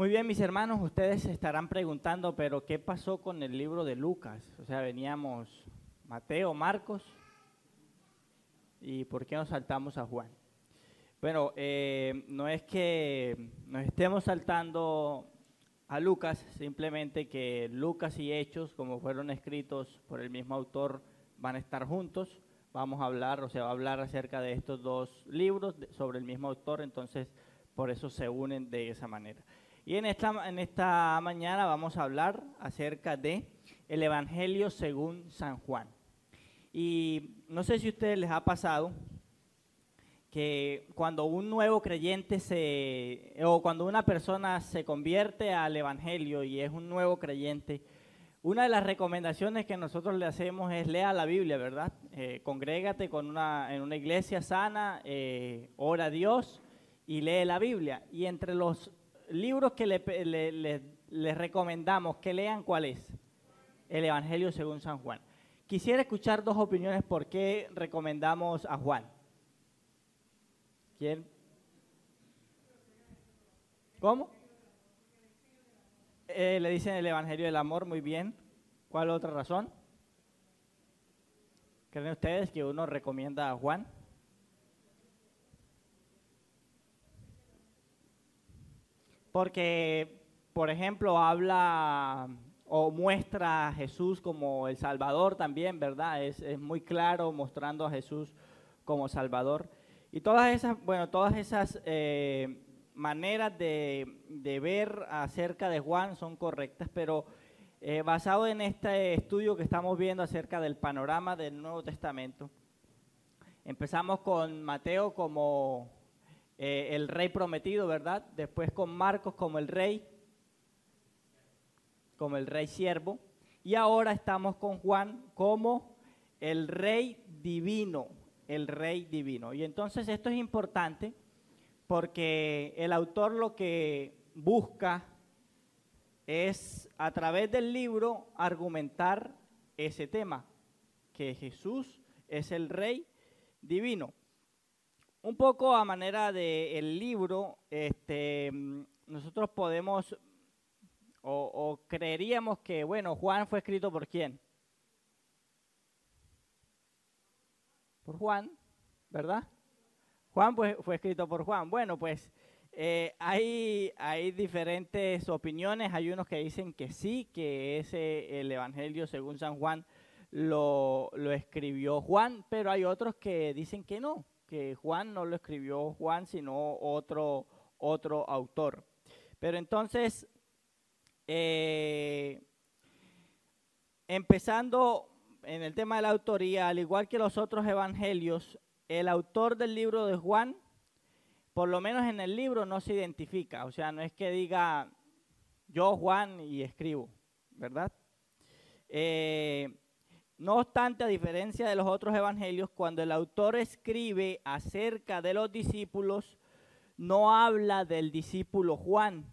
Muy bien, mis hermanos, ustedes se estarán preguntando, pero ¿qué pasó con el libro de Lucas? O sea, veníamos Mateo, Marcos, ¿y por qué nos saltamos a Juan? Bueno, eh, no es que nos estemos saltando a Lucas, simplemente que Lucas y Hechos, como fueron escritos por el mismo autor, van a estar juntos. Vamos a hablar, o sea, va a hablar acerca de estos dos libros sobre el mismo autor, entonces por eso se unen de esa manera. Y en esta, en esta mañana vamos a hablar acerca de el Evangelio según San Juan. Y no sé si a ustedes les ha pasado que cuando un nuevo creyente se, o cuando una persona se convierte al Evangelio y es un nuevo creyente, una de las recomendaciones que nosotros le hacemos es lea la Biblia, ¿verdad? Eh, congrégate con una, en una iglesia sana, eh, ora a Dios y lee la Biblia. Y entre los libros que les le, recomendamos que lean, ¿cuál es? El Evangelio según San Juan. Quisiera escuchar dos opiniones por qué recomendamos a Juan. ¿Quién? ¿Cómo? Eh, le dicen el Evangelio del Amor, muy bien. ¿Cuál otra razón? ¿Creen ustedes que uno recomienda a Juan? Porque, por ejemplo, habla o muestra a Jesús como el Salvador también, ¿verdad? Es, muy claro mostrando a Jesús como Salvador. Y todas esas, bueno, todas esas eh, maneras de, ver acerca de Juan son correctas, pero eh, basado en este estudio que estamos viendo acerca del panorama del Nuevo Testamento, empezamos con Mateo como eh, el rey prometido, ¿verdad? Después con Marcos como el rey, como el rey siervo. Y ahora estamos con Juan como el rey divino, el rey divino. Y entonces esto es importante porque el autor lo que busca es a través del libro argumentar ese tema, que Jesús es el rey divino. Un poco a manera del libro, este, nosotros podemos o, creeríamos que, bueno, Juan fue escrito por quién? Por Juan, ¿verdad? Juan pues, fue escrito por Juan. Bueno, pues eh, hay, hay diferentes opiniones. Hay unos que dicen que sí, que ese el Evangelio según San Juan lo, lo escribió Juan, pero hay otros que dicen que no, que Juan no lo escribió Juan, sino otro, otro autor. Pero entonces, eh, empezando en el tema de la autoría, al igual que los otros evangelios, el autor del libro de Juan, por lo menos en el libro, no se identifica. O sea, no es que diga yo Juan y escribo, ¿verdad? Eh, no obstante, a diferencia de los otros evangelios, cuando el autor escribe acerca de los discípulos, no habla del discípulo Juan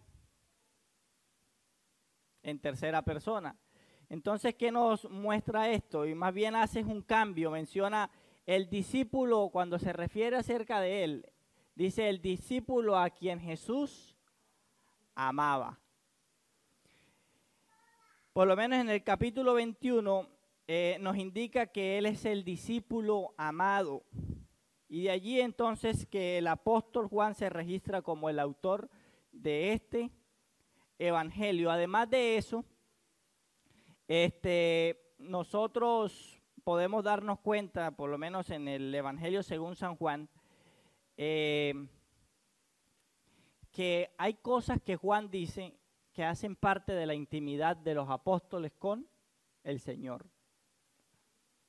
en tercera persona. Entonces, ¿qué nos muestra esto? Y más bien hace un cambio, menciona el discípulo cuando se refiere acerca de él. Dice el discípulo a quien Jesús amaba. Por lo menos en el capítulo 21 eh, nos indica que Él es el discípulo amado. Y de allí entonces que el apóstol Juan se registra como el autor de este evangelio. Además de eso, este, nosotros podemos darnos cuenta, por lo menos en el evangelio según San Juan, eh, que hay cosas que Juan dice que hacen parte de la intimidad de los apóstoles con el Señor.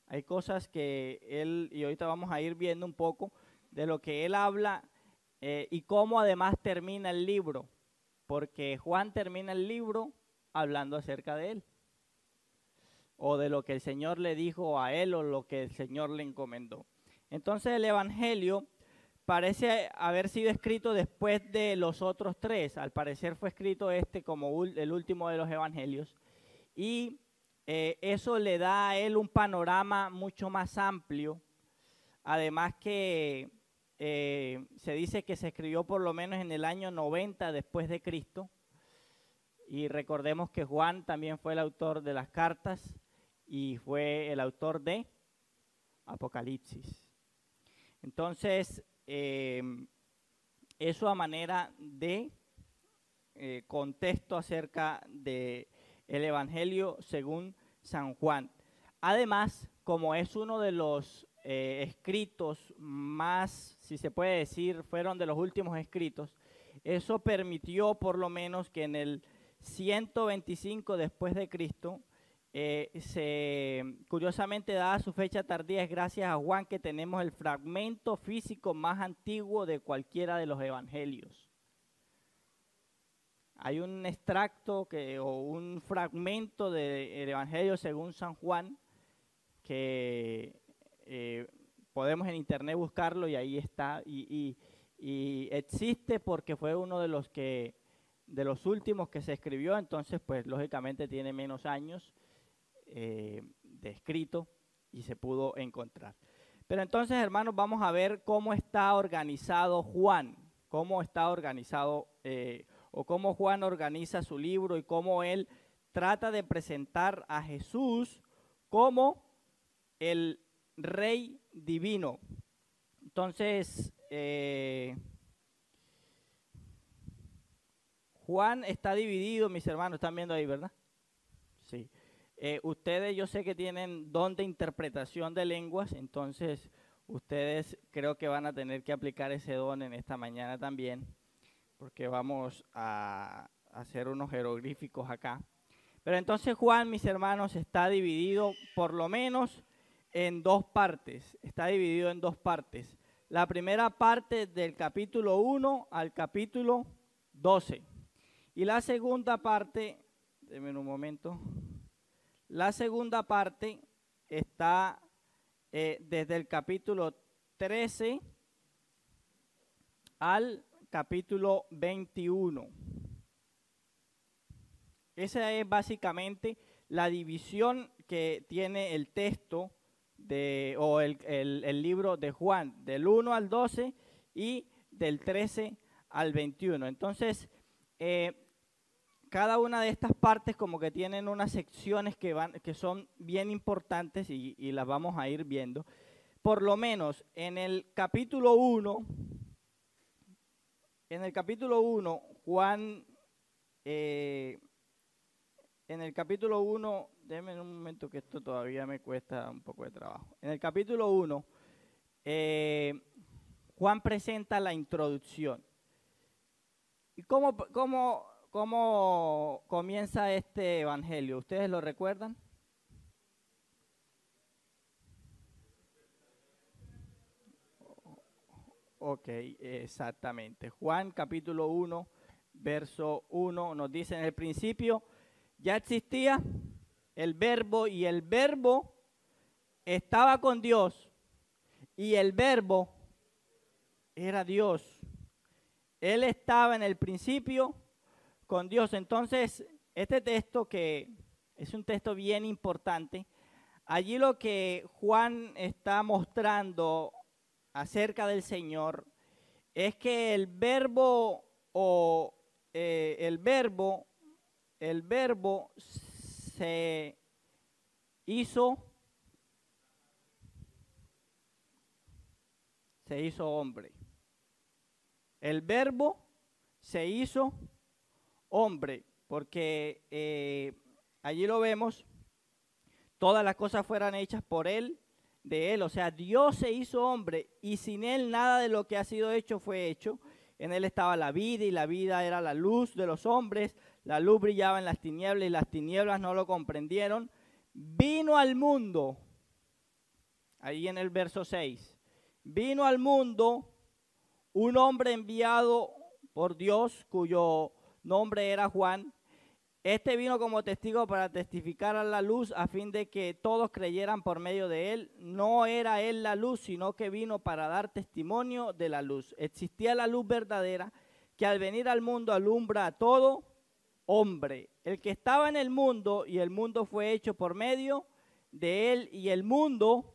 Hay cosas que él, y ahorita vamos a ir viendo un poco de lo que él habla eh, y cómo además termina el libro, porque Juan termina el libro hablando acerca de él, o de lo que el Señor le dijo a él o lo que el Señor le encomendó. Entonces el Evangelio parece haber sido escrito después de los otros tres, al parecer fue escrito este como el último de los Evangelios, y eh, eso le da a él un panorama mucho más amplio. Además que eh, se dice que se escribió por lo menos en el año 90 después de Cristo. Y recordemos que Juan también fue el autor de las cartas y fue el autor de Apocalipsis. Entonces, eh, eso a manera de contexto acerca del el Evangelio según San Juan. Además, como es uno de los eh, escritos más, si se puede decir, fueron de los últimos escritos, eso permitió por lo menos que en el 125 después de Cristo, eh, se, curiosamente dada su fecha tardía, es gracias a Juan que tenemos el fragmento físico más antiguo de cualquiera de los evangelios. Hay un extracto o un fragmento del Evangelio según San Juan que eh, podemos en internet buscarlo y ahí está. Y, existe porque fue uno de los que de los últimos que se escribió, entonces pues lógicamente tiene menos años eh, de escrito y se pudo encontrar. Pero entonces, hermanos, vamos a ver cómo está organizado Juan, cómo está organizado eh, o cómo Juan organiza su libro y cómo él trata de presentar a Jesús como el rey divino. Entonces, eh, Juan está dividido, mis hermanos, están viendo ahí, ¿verdad? Sí. Eh, ustedes yo sé que tienen don de interpretación de lenguas, entonces ustedes creo que van a tener que aplicar ese don en esta mañana también porque vamos a hacer unos jeroglíficos acá. Pero entonces Juan, mis hermanos, está dividido por lo menos en dos partes. Está dividido en dos partes. La primera parte del capítulo 1 al capítulo 12. Y la segunda parte, denme un momento, la segunda parte está eh, desde el capítulo 13 al capítulo 21. Esa es básicamente la división que tiene el texto de, o el, libro de Juan, del 1 al 12 y del 13 al 21. Entonces, eh, cada una de estas partes como que tienen unas secciones que, van, que son bien importantes y, y las vamos a ir viendo. Por lo menos en el capítulo 1 en el capítulo 1, Juan, eh, en el capítulo 1, déjenme un momento que esto todavía me cuesta un poco de trabajo. En el capítulo 1, eh, Juan presenta la introducción. ¿Y cómo, cómo, cómo comienza este evangelio? ¿Ustedes lo recuerdan? Ok, exactamente. Juan capítulo 1, verso 1 nos dice, en el principio ya existía el verbo y el verbo estaba con Dios y el verbo era Dios. Él estaba en el principio con Dios. Entonces, este texto que es un texto bien importante, allí lo que Juan está mostrando acerca del Señor es que el verbo o eh, el verbo, el verbo se hizo, se hizo hombre. El verbo se hizo hombre, porque eh, allí lo vemos, todas las cosas fueran hechas por él de él. O sea, Dios se hizo hombre y sin él nada de lo que ha sido hecho fue hecho. En él estaba la vida y la vida era la luz de los hombres. La luz brillaba en las tinieblas y las tinieblas no lo comprendieron. Vino al mundo, ahí en el verso 6, vino al mundo un hombre enviado por Dios cuyo nombre era Juan. Este vino como testigo para testificar a la luz a fin de que todos creyeran por medio de él. No era él la luz, sino que vino para dar testimonio de la luz. Existía la luz verdadera que al venir al mundo alumbra a todo hombre. El que estaba en el mundo y el mundo fue hecho por medio de él y el mundo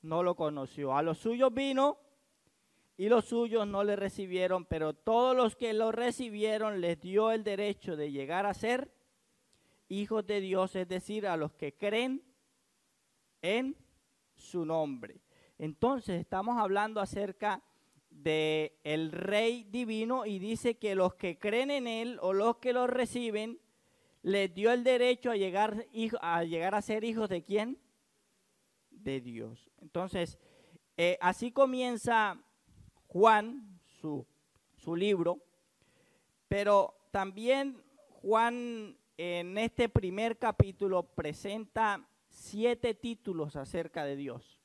no lo conoció. A los suyos vino y los suyos no le recibieron, pero todos los que lo recibieron les dio el derecho de llegar a ser hijos de Dios, es decir, a los que creen en su nombre. Entonces estamos hablando acerca de el rey divino y dice que los que creen en él o los que lo reciben les dio el derecho a llegar, a llegar a ser hijos de quién? De Dios. Entonces, eh, así comienza Juan, su, su libro, pero también Juan en este primer capítulo presenta siete títulos acerca de Dios.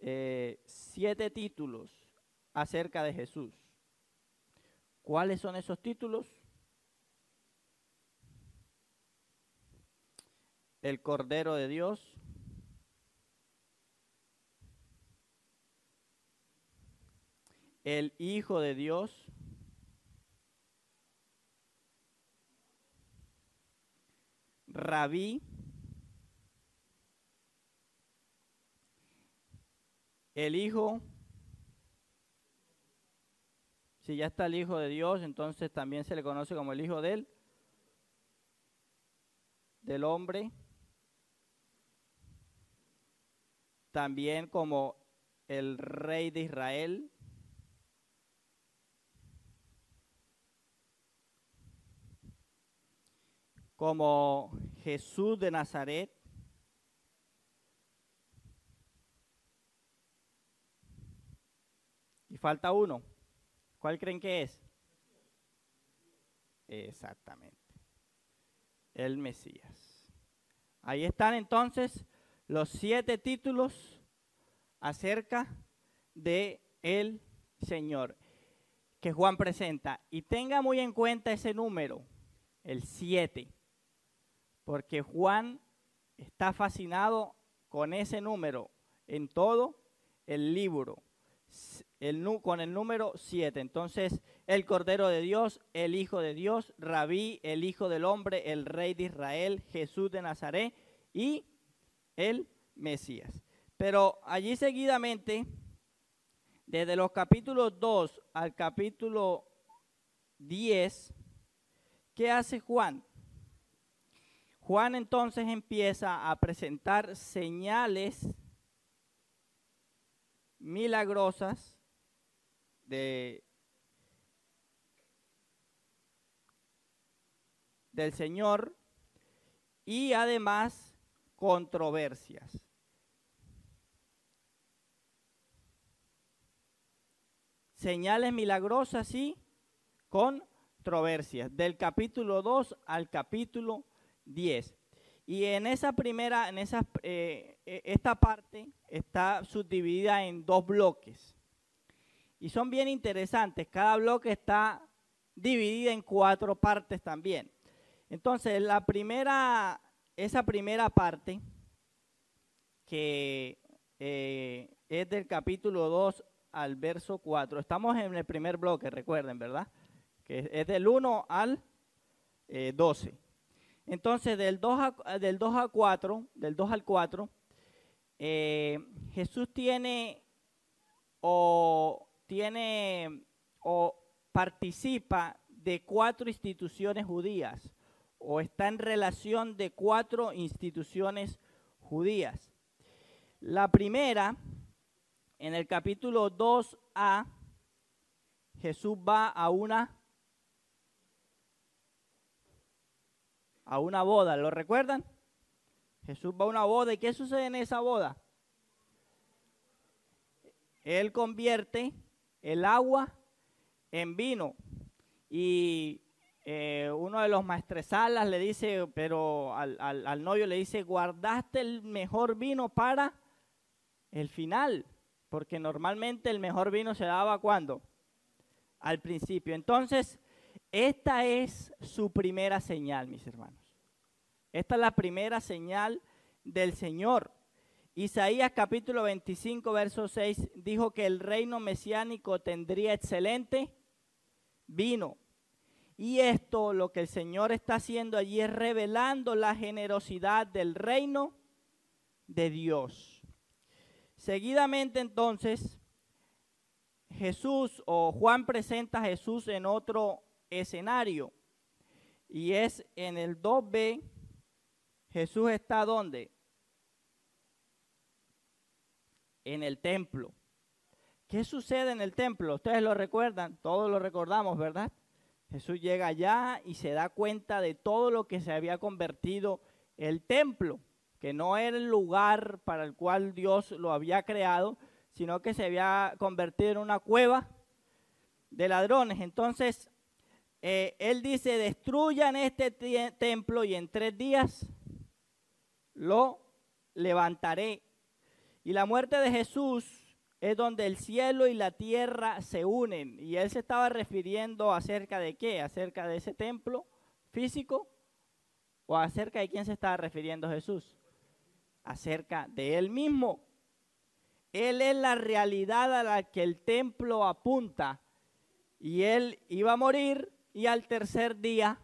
Eh, siete títulos acerca de Jesús. ¿Cuáles son esos títulos? El Cordero de Dios. El Hijo de Dios. Rabí. El Hijo, si ya está el Hijo de Dios, entonces también se le conoce como el Hijo de él, del hombre, también como el Rey de Israel, como Jesús de Nazaret, Y falta uno. ¿Cuál creen que es? Exactamente. El Mesías. Ahí están entonces los siete títulos acerca de el Señor que Juan presenta. Y tenga muy en cuenta ese número, el siete, porque Juan está fascinado con ese número en todo el libro con el número 7. Entonces, el Cordero de Dios, el Hijo de Dios, Rabí, el Hijo del Hombre, el Rey de Israel, Jesús de Nazaret y el Mesías. Pero allí seguidamente, desde los capítulos 2 al capítulo 10, ¿qué hace Juan? Juan entonces empieza a presentar señales milagrosas de, del Señor y además controversias. Señales milagrosas y controversias, del capítulo 2 al capítulo 10. Y en esa primera, en esa, eh, e, esta parte está subdividida en dos bloques y son bien interesantes. Cada bloque está dividido en cuatro partes también. Entonces, la primera, esa primera parte, que eh, es del capítulo 2 al verso 4, estamos en el primer bloque, recuerden, ¿verdad? Que es del 1 al 12. Entonces, del 2 a, del 2 a 4, del 2 al 4, eh, Jesús tiene o tiene o participa de cuatro instituciones judías o está en relación de cuatro instituciones judías. La primera, en el capítulo 2a, Jesús va a una a una boda, ¿lo recuerdan? Jesús va a una boda y ¿qué sucede en esa boda? Él convierte el agua en vino. Y eh, uno de los maestresalas le dice, pero al, novio le dice, guardaste el mejor vino para el final, porque normalmente el mejor vino se daba cuando? Al principio. Entonces, esta es su primera señal, mis hermanos. Esta es la primera señal del Señor. Isaías capítulo 25, verso 6 dijo que el reino mesiánico tendría excelente vino. Y esto lo que el Señor está haciendo allí es revelando la generosidad del reino de Dios. Seguidamente entonces, Jesús o Juan presenta a Jesús en otro escenario. Y es en el 2b, Jesús está donde? En el templo. ¿Qué sucede en el templo? Ustedes lo recuerdan, todos lo recordamos, ¿verdad? Jesús llega allá y se da cuenta de todo lo que se había convertido el templo, que no era el lugar para el cual Dios lo había creado, sino que se había convertido en una cueva de ladrones. Entonces, eh, él dice, destruyan este templo y en tres días lo levantaré. Y la muerte de Jesús es donde el cielo y la tierra se unen. Y él se estaba refiriendo acerca de qué, acerca de ese templo físico o acerca de quién se estaba refiriendo Jesús, acerca de él mismo. Él es la realidad a la que el templo apunta y él iba a morir y al tercer día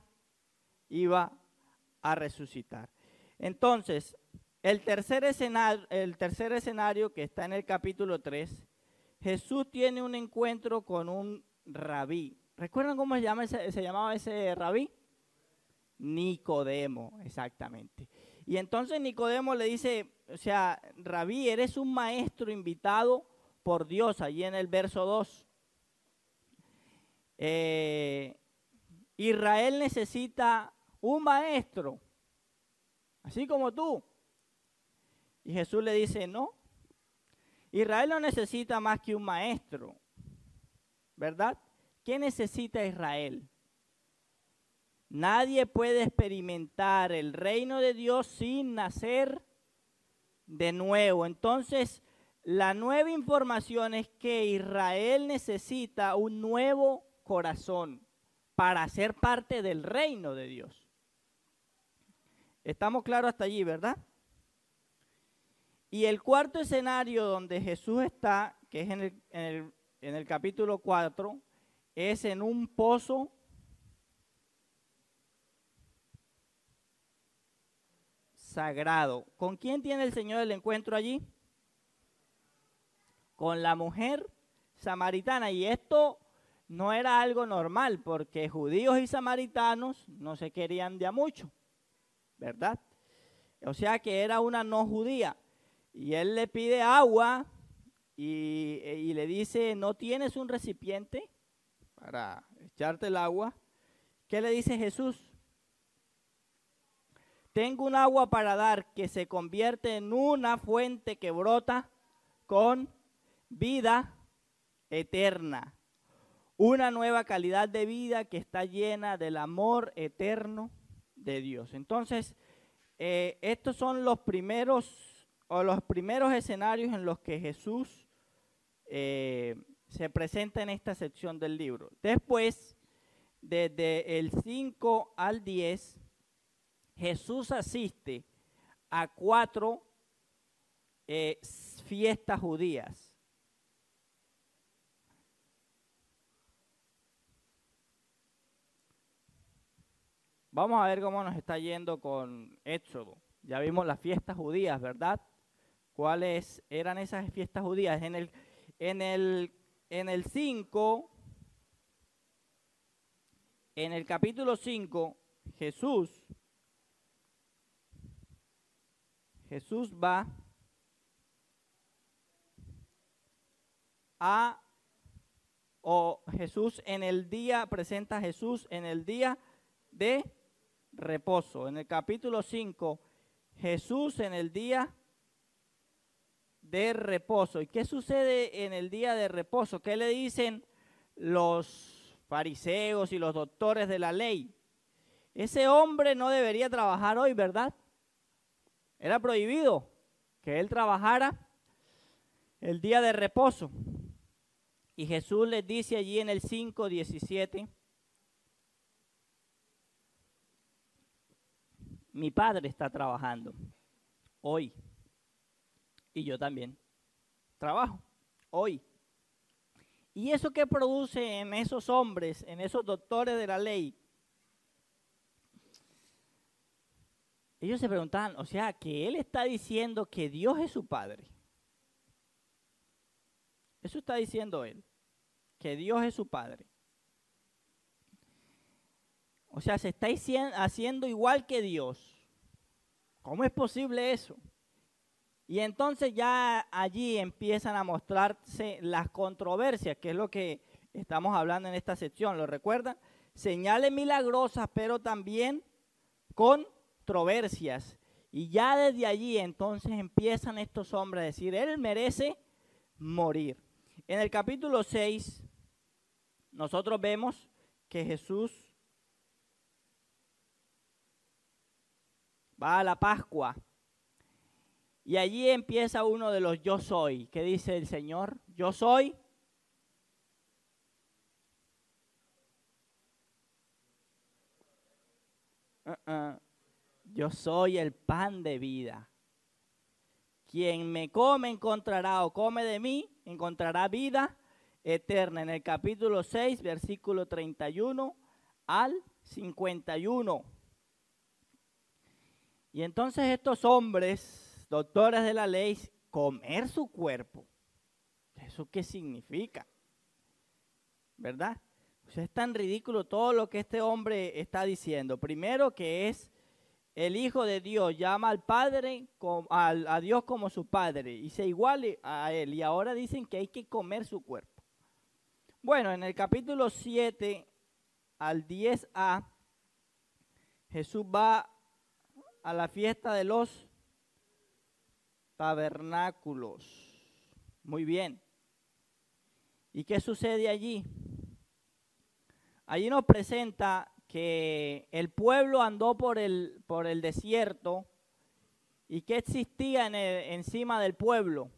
iba a resucitar. Entonces, el tercer, escenario, el tercer escenario que está en el capítulo 3, Jesús tiene un encuentro con un rabí. ¿Recuerdan cómo se, llama se llamaba ese rabí? Nicodemo, exactamente. Y entonces Nicodemo le dice, o sea, rabí, eres un maestro invitado por Dios, allí en el verso 2. Eh, Israel necesita un maestro, así como tú. Y Jesús le dice, no, Israel no necesita más que un maestro, ¿verdad? ¿Qué necesita Israel? Nadie puede experimentar el reino de Dios sin nacer de nuevo. Entonces, la nueva información es que Israel necesita un nuevo corazón para ser parte del reino de Dios. Estamos claros hasta allí, ¿verdad? Y el cuarto escenario donde Jesús está, que es en el, capítulo 4, es en un pozo sagrado. ¿Con quién tiene el Señor el encuentro allí? Con la mujer samaritana. Y esto no era algo normal, porque judíos y samaritanos no se querían de a mucho, ¿verdad? O sea que era una no judía. Y él le pide agua y, le dice, ¿no tienes un recipiente para echarte el agua? ¿Qué le dice Jesús? Tengo un agua para dar que se convierte en una fuente que brota con vida eterna. Una nueva calidad de vida que está llena del amor eterno de Dios. Entonces, eh, estos son los primeros o los primeros escenarios en los que Jesús eh, se presenta en esta sección del libro. Después, desde el 5 al 10, Jesús asiste a cuatro eh, fiestas judías. Vamos a ver cómo nos está yendo con Éxodo. Ya vimos las fiestas judías, ¿verdad? cuáles eran esas fiestas judías. En el, en el, en el 5, en el capítulo 5, Jesús, Jesús va a, o Jesús en el día, presenta a Jesús en el día de reposo. En el capítulo 5, Jesús en el día de reposo. ¿Y qué sucede en el día de reposo? ¿Qué le dicen los fariseos y los doctores de la ley? Ese hombre no debería trabajar hoy, ¿verdad? Era prohibido que él trabajara el día de reposo. Y Jesús les dice allí en el 5.17, mi padre está trabajando hoy y yo también trabajo hoy. ¿Y eso qué produce en esos hombres, en esos doctores de la ley? Ellos se preguntaban, o sea, que él está diciendo que Dios es su padre. Eso está diciendo él. que Dios es su Padre. O sea, se está haciendo igual que Dios. ¿Cómo es posible eso? Y entonces ya allí empiezan a mostrarse las controversias, que es lo que estamos hablando en esta sección. ¿Lo recuerdan? Señales milagrosas, pero también controversias. Y ya desde allí entonces empiezan estos hombres a decir, Él merece morir. En el capítulo 6, nosotros vemos que Jesús va a la Pascua y allí empieza uno de los yo soy. ¿Qué dice el Señor? Yo soy. Uh-uh. Yo soy el pan de vida. Quien me come encontrará o come de mí, encontrará vida eterna. En el capítulo 6, versículo 31 al 51. Y entonces estos hombres, doctores de la ley, comer su cuerpo. ¿Eso qué significa? ¿Verdad? es tan ridículo todo lo que este hombre está diciendo. Primero que es el Hijo de Dios, llama al Padre, a Dios como su Padre y se iguale a Él. Y ahora dicen que hay que comer su cuerpo. Bueno, en el capítulo 7 al 10a, Jesús va a la fiesta de los tabernáculos. Muy bien. ¿Y qué sucede allí? Allí nos presenta que el pueblo andó por el, por el desierto y que existía en encima del pueblo.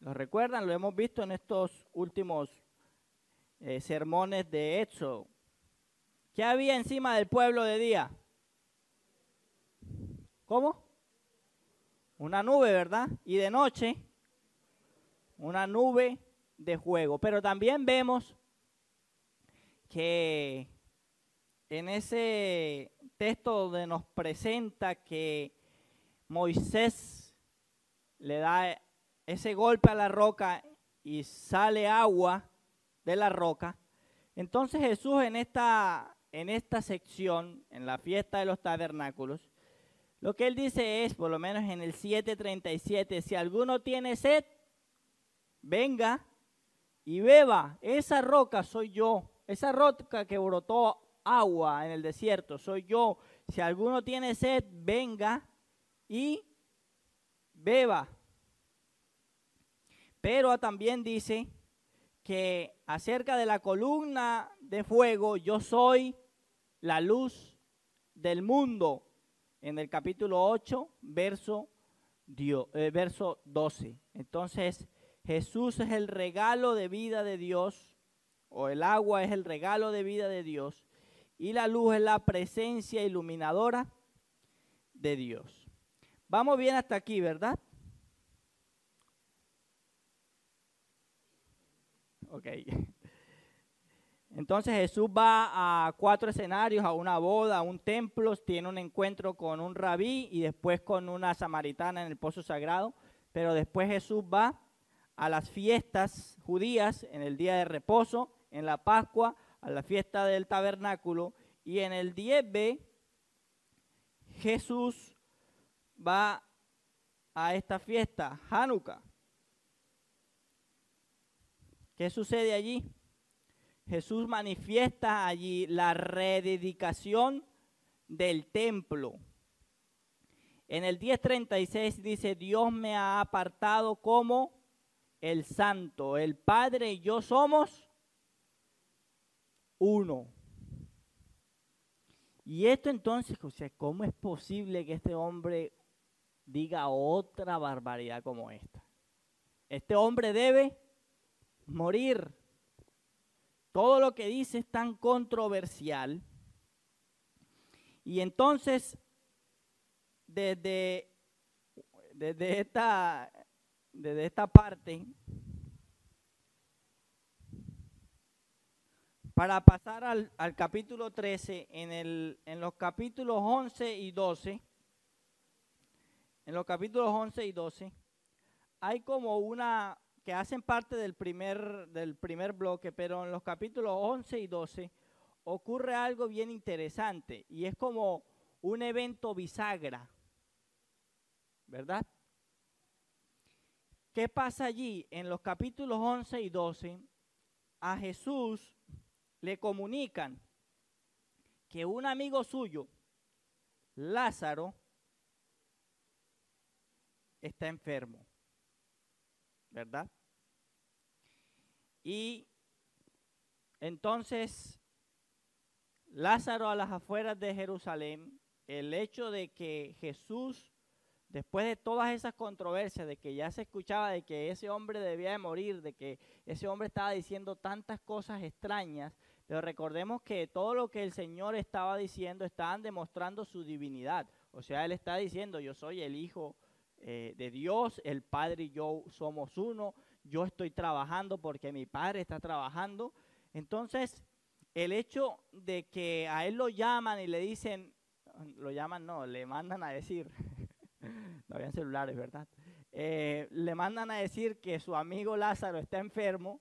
¿Lo recuerdan? Lo hemos visto en estos últimos eh, sermones de Éxodo. ¿Qué había encima del pueblo de día? ¿Cómo? Una nube, ¿verdad? Y de noche, una nube de juego. Pero también vemos que en ese texto donde nos presenta que Moisés le da ese golpe a la roca y sale agua de la roca, entonces Jesús en esta, en esta sección, en la fiesta de los tabernáculos, lo que él dice es, por lo menos en el 7.37, si alguno tiene sed, venga y beba, esa roca soy yo esa roca que brotó agua en el desierto soy yo. Si alguno tiene sed, venga y beba. Pero también dice que acerca de la columna de fuego, yo soy la luz del mundo. En el capítulo 8, verso, eh, verso 12. Entonces, Jesús es el regalo de vida de Dios o el agua es el regalo de vida de Dios y la luz es la presencia iluminadora de Dios. Vamos bien hasta aquí, ¿verdad? Ok. Entonces Jesús va a cuatro escenarios, a una boda, a un templo, tiene un encuentro con un rabí y después con una samaritana en el pozo sagrado, pero después Jesús va a las fiestas judías en el día de reposo, en la Pascua, a la fiesta del tabernáculo, y en el 10b Jesús va a esta fiesta, Hanukkah. ¿Qué sucede allí? Jesús manifiesta allí la rededicación del templo. En el 10.36 dice, Dios me ha apartado como el santo. El Padre y yo somos uno. Y esto entonces, o sea, ¿cómo es posible que este hombre diga otra barbaridad como esta? Este hombre debe morir. Todo lo que dice es tan controversial. Y entonces, desde, desde, esta, desde esta parte, Para pasar al, capítulo 13, en, el, en los capítulos 11 y 12, en los capítulos 11 y 12, hay como una que hacen parte del primer, del primer bloque, pero en los capítulos 11 y 12 ocurre algo bien interesante y es como un evento bisagra, ¿verdad? ¿Qué pasa allí? En los capítulos 11 y 12, a Jesús le comunican que un amigo suyo, Lázaro, está enfermo, ¿verdad? Y entonces Lázaro a las afueras de Jerusalén, el hecho de que Jesús, después de todas esas controversias, de que ya se escuchaba de que ese hombre debía de morir, de que ese hombre estaba diciendo tantas cosas extrañas, pero recordemos que todo lo que el Señor estaba diciendo estaban demostrando su divinidad. O sea, Él está diciendo, yo soy el Hijo eh, de Dios, el Padre y yo somos uno, yo estoy trabajando porque mi Padre está trabajando. Entonces, el hecho de que a Él lo llaman y le dicen, lo llaman, no, le mandan a decir, no habían celulares, ¿verdad? Eh, le mandan a decir que su amigo Lázaro está enfermo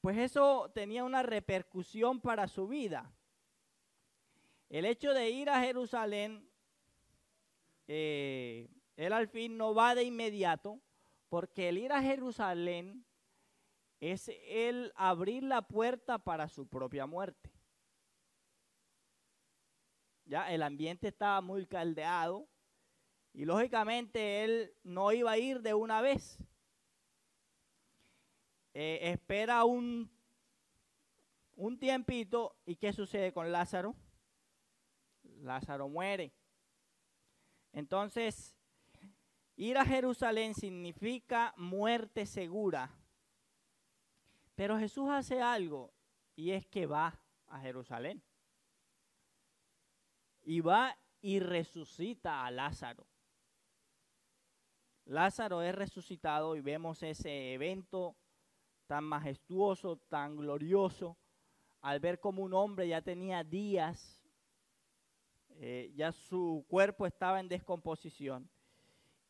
pues eso tenía una repercusión para su vida. El hecho de ir a Jerusalén, eh, él al fin no va de inmediato, porque el ir a Jerusalén es el abrir la puerta para su propia muerte. Ya el ambiente estaba muy caldeado y lógicamente él no iba a ir de una vez. Eh, espera un, un tiempito y ¿qué sucede con Lázaro? Lázaro muere. Entonces, ir a Jerusalén significa muerte segura. Pero Jesús hace algo y es que va a Jerusalén. Y va y resucita a Lázaro. Lázaro es resucitado y vemos ese evento tan majestuoso, tan glorioso, al ver como un hombre ya tenía días, eh, ya su cuerpo estaba en descomposición,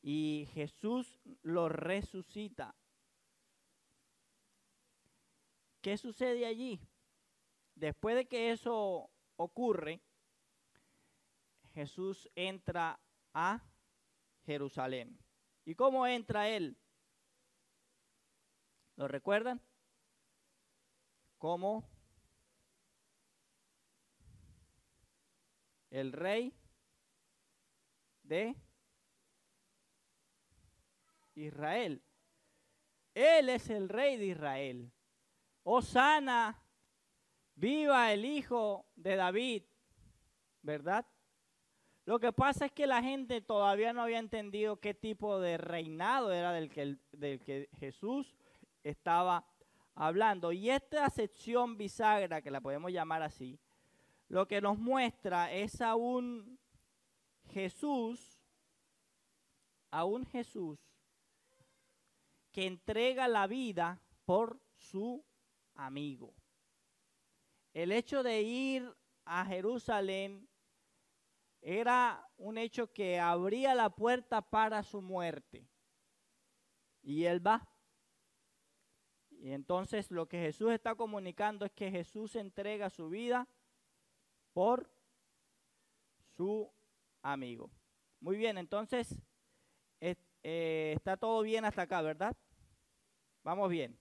y Jesús lo resucita. ¿Qué sucede allí? Después de que eso ocurre, Jesús entra a Jerusalén. ¿Y cómo entra él? ¿Lo recuerdan? Como el rey de Israel. Él es el rey de Israel. Osana, viva el hijo de David, ¿verdad? Lo que pasa es que la gente todavía no había entendido qué tipo de reinado era del que, del que Jesús estaba hablando. Y esta sección bisagra, que la podemos llamar así, lo que nos muestra es a un Jesús, a un Jesús que entrega la vida por su amigo. El hecho de ir a Jerusalén era un hecho que abría la puerta para su muerte. Y él va. Y entonces lo que Jesús está comunicando es que Jesús entrega su vida por su amigo. Muy bien, entonces eh, está todo bien hasta acá, ¿verdad? Vamos bien.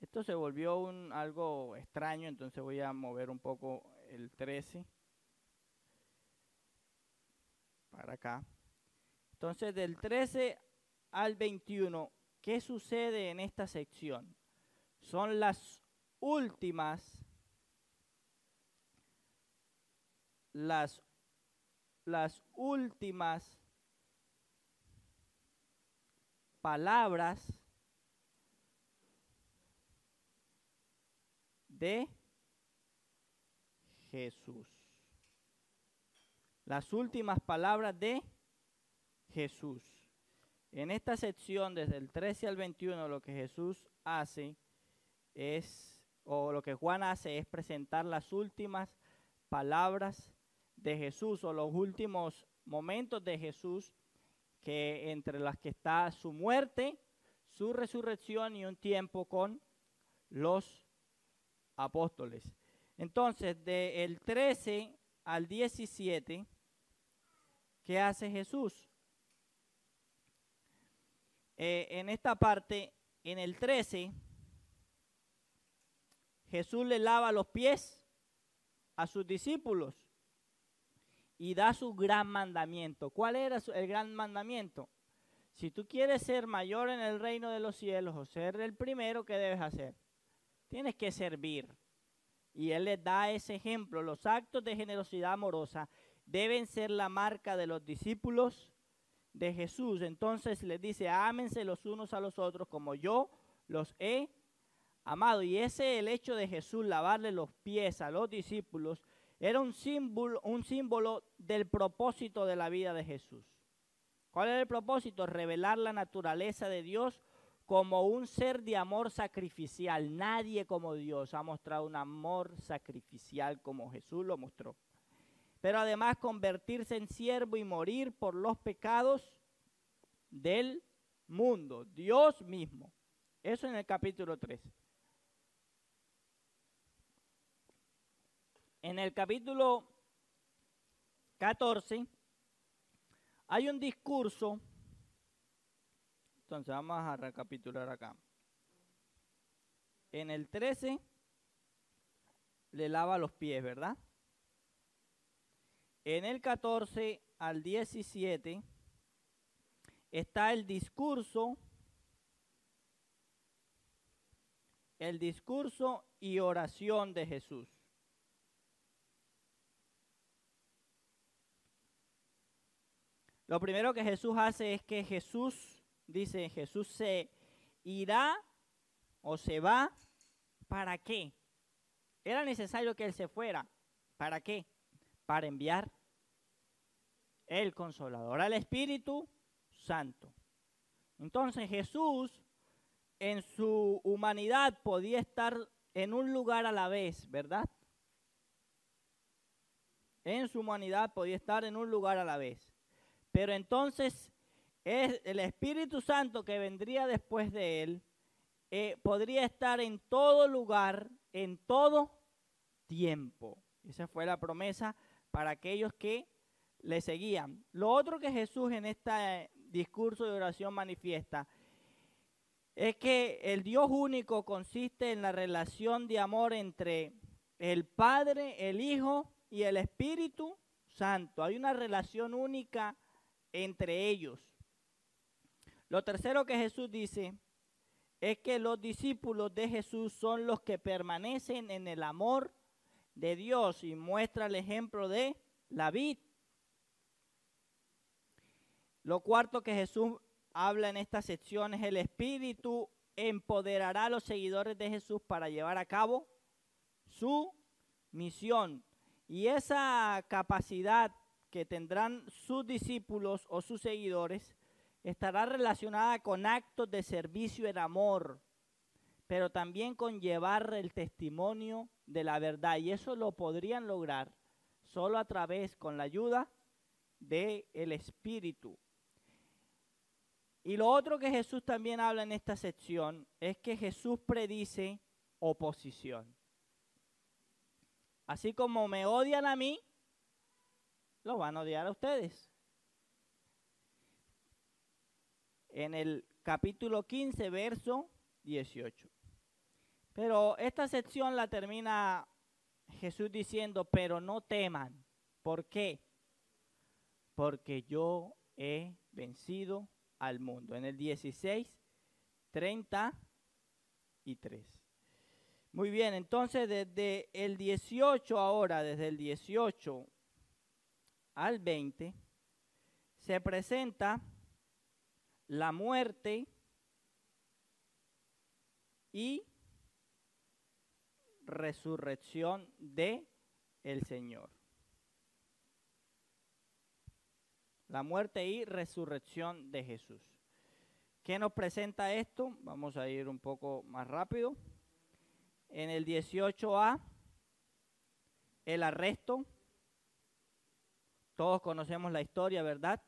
Esto se volvió un, algo extraño, entonces voy a mover un poco el 13 para acá. Entonces del 13 al 21 ¿Qué sucede en esta sección? Son las últimas, las, las últimas palabras de Jesús. Las últimas palabras de Jesús. En esta sección, desde el 13 al 21, lo que Jesús hace es, o lo que Juan hace es presentar las últimas palabras de Jesús o los últimos momentos de Jesús, que entre las que está su muerte, su resurrección y un tiempo con los apóstoles. Entonces, del 13 al 17, ¿qué hace Jesús? Eh, en esta parte, en el 13, Jesús le lava los pies a sus discípulos y da su gran mandamiento. ¿Cuál era el gran mandamiento? Si tú quieres ser mayor en el reino de los cielos o ser el primero, ¿qué debes hacer? Tienes que servir. Y Él les da ese ejemplo. Los actos de generosidad amorosa deben ser la marca de los discípulos de Jesús. Entonces les dice, ámense los unos a los otros como yo los he amado. Y ese el hecho de Jesús lavarle los pies a los discípulos era un símbolo, un símbolo del propósito de la vida de Jesús. ¿Cuál era el propósito? Revelar la naturaleza de Dios como un ser de amor sacrificial. Nadie como Dios ha mostrado un amor sacrificial como Jesús lo mostró. Pero además convertirse en siervo y morir por los pecados del mundo, Dios mismo. Eso en el capítulo 3. En el capítulo 14 hay un discurso, entonces vamos a recapitular acá. En el 13 le lava los pies, ¿verdad? En el 14 al 17 está el discurso, el discurso y oración de Jesús. Lo primero que Jesús hace es que Jesús, dice, Jesús se irá o se va, ¿para qué? Era necesario que Él se fuera. ¿Para qué? Para enviar el consolador al Espíritu Santo. Entonces Jesús en su humanidad podía estar en un lugar a la vez, ¿verdad? En su humanidad podía estar en un lugar a la vez. Pero entonces es el Espíritu Santo que vendría después de él eh, podría estar en todo lugar, en todo tiempo. Esa fue la promesa para aquellos que le seguían. Lo otro que Jesús en este discurso de oración manifiesta es que el Dios único consiste en la relación de amor entre el Padre, el Hijo y el Espíritu Santo. Hay una relación única entre ellos. Lo tercero que Jesús dice es que los discípulos de Jesús son los que permanecen en el amor de Dios y muestra el ejemplo de la vid. Lo cuarto que Jesús habla en esta sección es el Espíritu empoderará a los seguidores de Jesús para llevar a cabo su misión. Y esa capacidad que tendrán sus discípulos o sus seguidores estará relacionada con actos de servicio en amor, pero también con llevar el testimonio de la verdad. Y eso lo podrían lograr solo a través, con la ayuda del el Espíritu. Y lo otro que Jesús también habla en esta sección es que Jesús predice oposición. Así como me odian a mí, lo van a odiar a ustedes. En el capítulo 15, verso 18. Pero esta sección la termina Jesús diciendo, pero no teman. ¿Por qué? Porque yo he vencido al mundo. En el 16, 33. Muy bien, entonces desde el 18 ahora, desde el 18 al 20, se presenta la muerte y resurrección de el Señor. La muerte y resurrección de Jesús. ¿Qué nos presenta esto? Vamos a ir un poco más rápido. En el 18a, el arresto todos conocemos la historia, ¿verdad?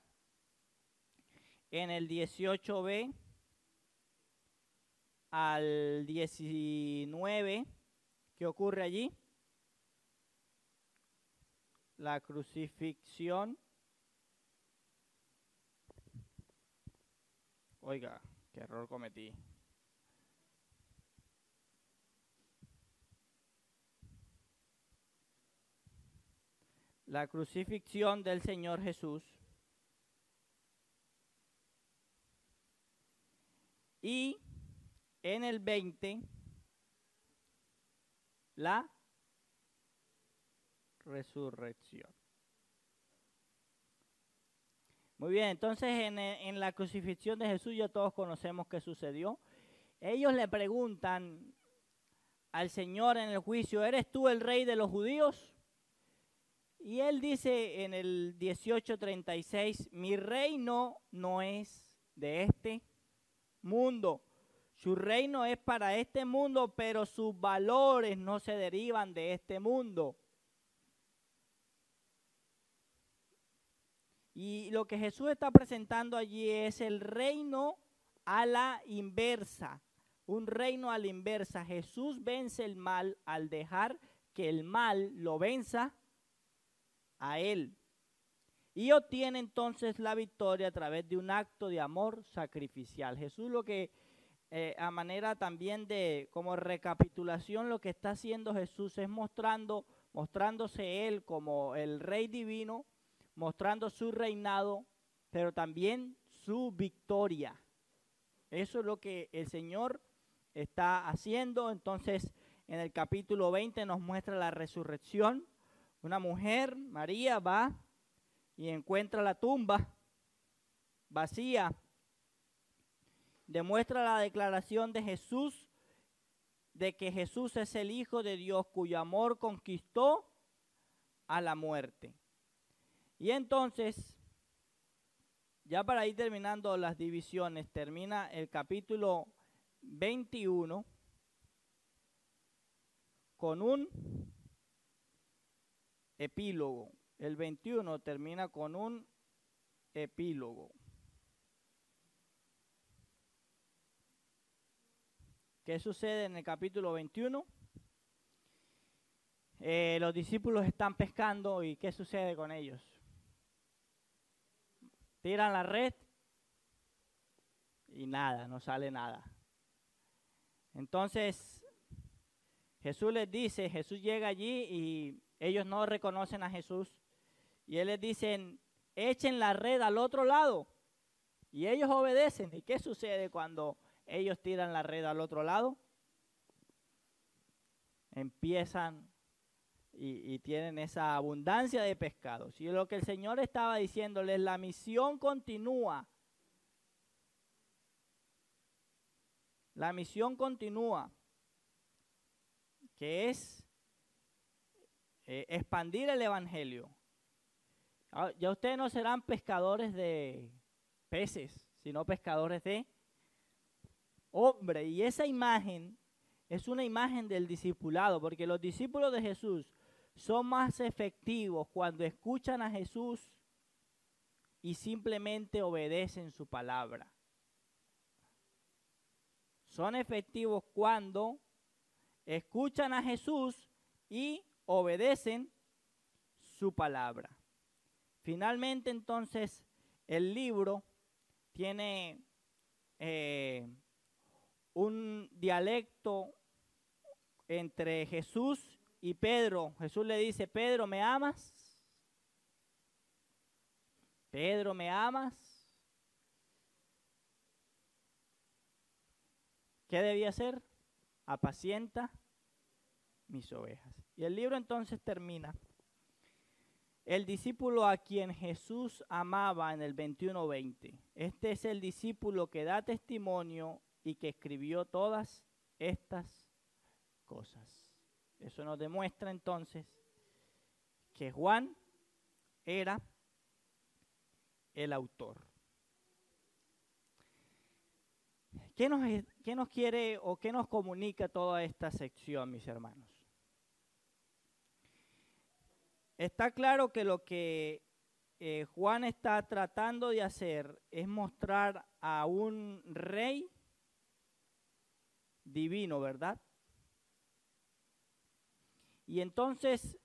En el 18b, al 19, ¿qué ocurre allí? La crucifixión. Oiga, qué error cometí. La crucifixión del Señor Jesús. Y en el 20, la resurrección. Muy bien, entonces en, en, la crucifixión de Jesús ya todos conocemos qué sucedió. Ellos le preguntan al Señor en el juicio, ¿eres tú el rey de los judíos? Y él dice en el 18:36, mi reino no es de este mundo. Su reino es para este mundo, pero sus valores no se derivan de este mundo. Y lo que Jesús está presentando allí es el reino a la inversa, un reino a la inversa. Jesús vence el mal al dejar que el mal lo venza a él. Y obtiene entonces la victoria a través de un acto de amor sacrificial. Jesús lo que eh, a manera también de como recapitulación lo que está haciendo Jesús es mostrando mostrándose él como el rey divino, mostrando su reinado, pero también su victoria. Eso es lo que el Señor está haciendo. Entonces, en el capítulo 20 nos muestra la resurrección. Una mujer, María, va y encuentra la tumba vacía demuestra la declaración de Jesús de que Jesús es el Hijo de Dios cuyo amor conquistó a la muerte. Y entonces, ya para ir terminando las divisiones, termina el capítulo 21 con un epílogo. El 21 termina con un epílogo. ¿Qué sucede en el capítulo 21? Eh, los discípulos están pescando y ¿qué sucede con ellos? Tiran la red y nada, no sale nada. Entonces Jesús les dice, Jesús llega allí y ellos no reconocen a Jesús. Y él les dice, echen la red al otro lado. Y ellos obedecen. ¿Y qué sucede cuando ellos tiran la red al otro lado, empiezan y, tienen esa abundancia de pescados. Y lo que el Señor estaba diciéndoles, la misión continúa. La misión continúa, que es eh, expandir el Evangelio. Ah, ya ustedes no serán pescadores de peces, sino pescadores de hombre. Y esa imagen es una imagen del discipulado, porque los discípulos de Jesús son más efectivos cuando escuchan a Jesús y simplemente obedecen su palabra. Son efectivos cuando escuchan a Jesús y obedecen su palabra. Finalmente entonces el libro tiene eh, un dialecto entre Jesús y Pedro. Jesús le dice, Pedro, ¿me amas? Pedro, ¿me amas? ¿Qué debía hacer? Apacienta mis ovejas. Y el libro entonces termina. El discípulo a quien Jesús amaba en el 21-20. Este es el discípulo que da testimonio y que escribió todas estas cosas. Eso nos demuestra entonces que Juan era el autor. ¿Qué nos, ¿Qué nos, quiere o qué nos comunica toda esta sección, mis hermanos? Está claro que lo que eh, Juan está tratando de hacer es mostrar a un rey divino, ¿verdad? Y entonces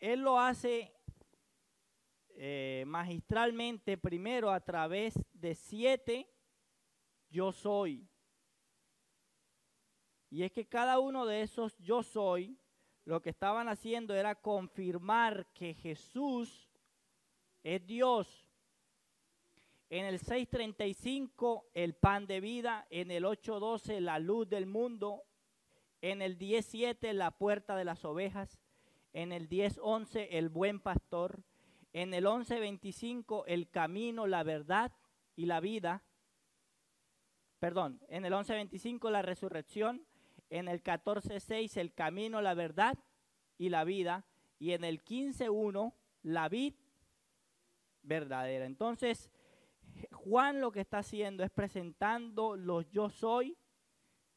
Él lo hace eh, magistralmente primero a través de siete yo soy. Y es que cada uno de esos yo soy, lo que estaban haciendo era confirmar que Jesús es Dios. En el 6.35 el pan de vida, en el 8.12 la luz del mundo, en el 10.7 la puerta de las ovejas, en el 10.11 el buen pastor, en el 11.25 el camino, la verdad y la vida. Perdón, en el 11.25 la resurrección, en el 14.6 el camino, la verdad y la vida, y en el 15.1 la vid verdadera. Entonces, Juan lo que está haciendo es presentando los yo soy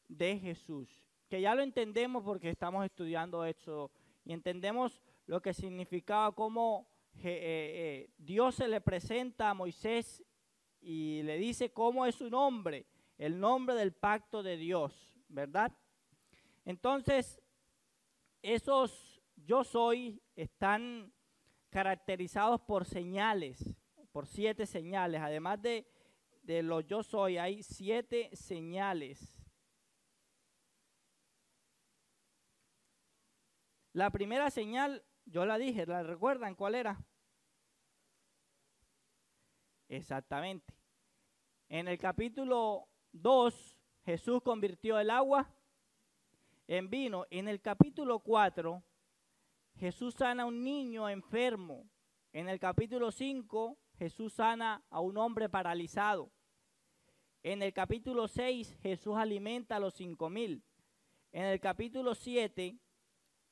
de Jesús, que ya lo entendemos porque estamos estudiando eso y entendemos lo que significaba cómo eh, eh, Dios se le presenta a Moisés y le dice cómo es su nombre, el nombre del pacto de Dios, ¿verdad? Entonces, esos yo soy están caracterizados por señales, por siete señales. Además de, de los yo soy, hay siete señales. La primera señal, yo la dije, ¿la recuerdan cuál era? Exactamente. En el capítulo 2, Jesús convirtió el agua en vino. En el capítulo 4, Jesús sana a un niño enfermo. En el capítulo 5, Jesús sana a un hombre paralizado. En el capítulo 6, Jesús alimenta a los cinco mil. En el capítulo 7,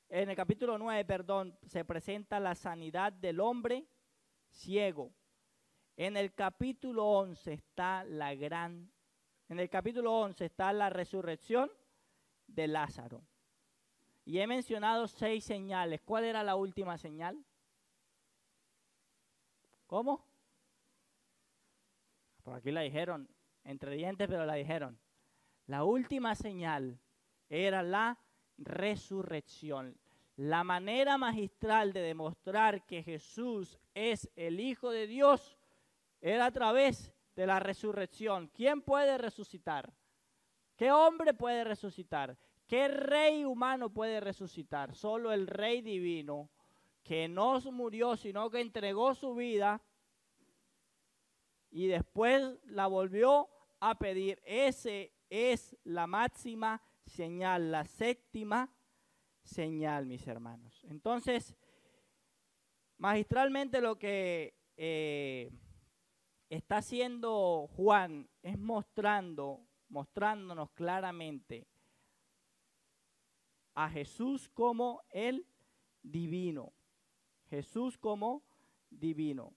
en el capítulo 9, perdón, se presenta la sanidad del hombre ciego. En el capítulo 11 está la gran, en el capítulo 11 está la resurrección de Lázaro. Y he mencionado seis señales. ¿Cuál era la última señal? ¿Cómo? Por aquí la dijeron, entre dientes, pero la dijeron. La última señal era la resurrección. La manera magistral de demostrar que Jesús es el Hijo de Dios era a través de la resurrección. ¿Quién puede resucitar? ¿Qué hombre puede resucitar? ¿Qué rey humano puede resucitar? Solo el rey divino que no murió, sino que entregó su vida y después la volvió a pedir. Ese es la máxima señal, la séptima señal, mis hermanos. Entonces, magistralmente lo que eh, está haciendo Juan es mostrando mostrándonos claramente a Jesús como el divino. Jesús como divino.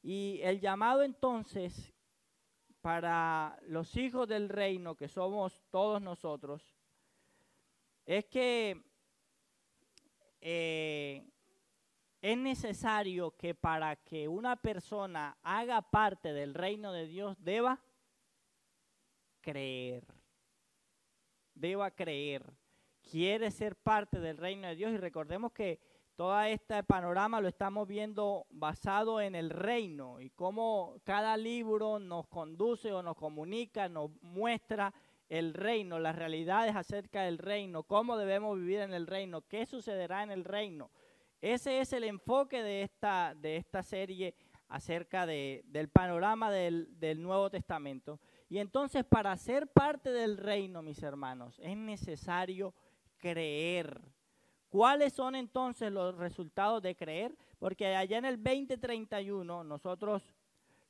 Y el llamado entonces para los hijos del reino, que somos todos nosotros, es que eh, es necesario que para que una persona haga parte del reino de Dios deba creer. Deba creer. Quiere ser parte del reino de Dios. Y recordemos que todo este panorama lo estamos viendo basado en el reino y cómo cada libro nos conduce o nos comunica, nos muestra el reino, las realidades acerca del reino, cómo debemos vivir en el reino, qué sucederá en el reino. Ese es el enfoque de esta, de esta serie acerca de, del panorama del, del Nuevo Testamento. Y entonces para ser parte del reino, mis hermanos, es necesario creer. ¿Cuáles son entonces los resultados de creer? Porque allá en el 2031 nosotros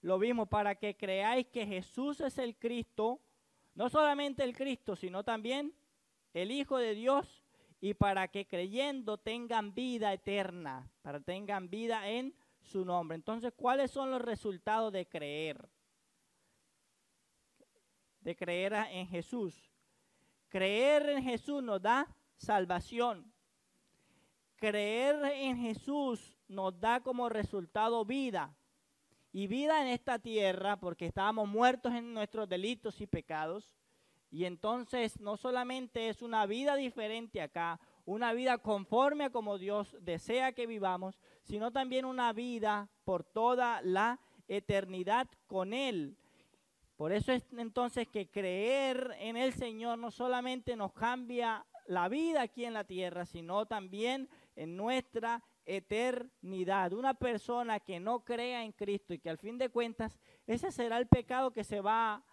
lo vimos para que creáis que Jesús es el Cristo, no solamente el Cristo, sino también el Hijo de Dios, y para que creyendo tengan vida eterna, para que tengan vida en su nombre. Entonces, ¿cuáles son los resultados de creer? De creer en Jesús. Creer en Jesús nos da salvación. Creer en Jesús nos da como resultado vida. Y vida en esta tierra, porque estábamos muertos en nuestros delitos y pecados. Y entonces no solamente es una vida diferente acá, una vida conforme a como Dios desea que vivamos, sino también una vida por toda la eternidad con Él. Por eso es entonces que creer en el Señor no solamente nos cambia la vida aquí en la tierra, sino también en nuestra eternidad. Una persona que no crea en Cristo y que al fin de cuentas ese será el pecado que se va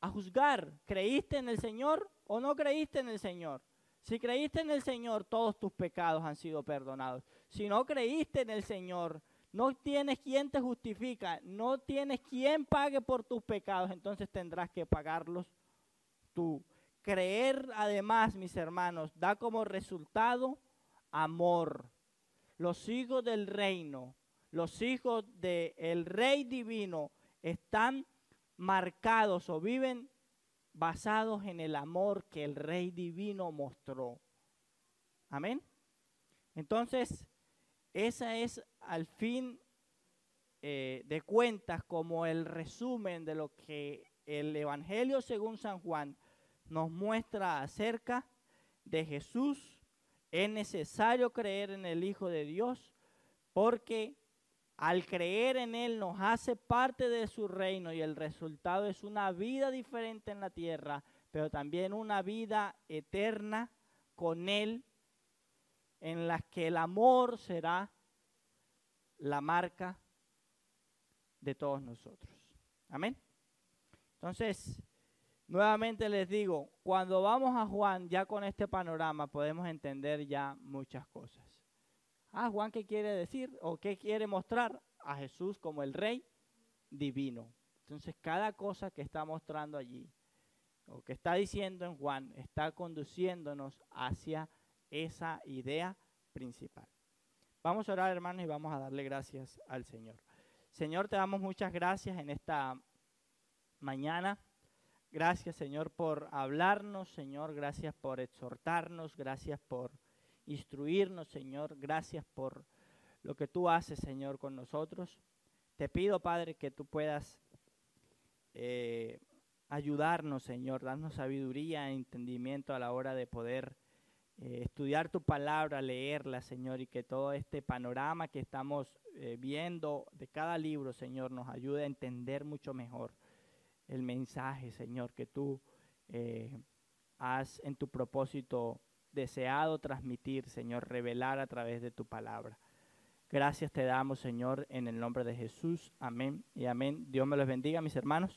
a juzgar. ¿Creíste en el Señor o no creíste en el Señor? Si creíste en el Señor, todos tus pecados han sido perdonados. Si no creíste en el Señor, no tienes quien te justifica, no tienes quien pague por tus pecados, entonces tendrás que pagarlos tú. Creer además, mis hermanos, da como resultado amor. Los hijos del reino, los hijos del rey divino están marcados o viven basados en el amor que el rey divino mostró. Amén. Entonces, esa es al fin eh, de cuentas como el resumen de lo que el Evangelio según San Juan nos muestra acerca de Jesús. Es necesario creer en el Hijo de Dios porque al creer en Él nos hace parte de su reino y el resultado es una vida diferente en la tierra, pero también una vida eterna con Él en la que el amor será la marca de todos nosotros. Amén. Entonces, nuevamente les digo, cuando vamos a Juan, ya con este panorama podemos entender ya muchas cosas. Ah, Juan, ¿qué quiere decir? ¿O qué quiere mostrar? A Jesús como el Rey divino. Entonces, cada cosa que está mostrando allí, o que está diciendo en Juan, está conduciéndonos hacia esa idea principal. Vamos a orar, hermanos, y vamos a darle gracias al Señor. Señor, te damos muchas gracias en esta mañana. Gracias, Señor, por hablarnos, Señor. Gracias por exhortarnos. Gracias por instruirnos, Señor. Gracias por lo que tú haces, Señor, con nosotros. Te pido, Padre, que tú puedas eh, ayudarnos, Señor, darnos sabiduría e entendimiento a la hora de poder eh, estudiar tu palabra, leerla, Señor, y que todo este panorama que estamos eh, viendo de cada libro, Señor, nos ayude a entender mucho mejor el mensaje, Señor, que tú has en tu propósito deseado transmitir, Señor, revelar a través de tu palabra. Gracias te damos, Señor, en el nombre de Jesús. Amén y amén. Dios me los bendiga, mis hermanos.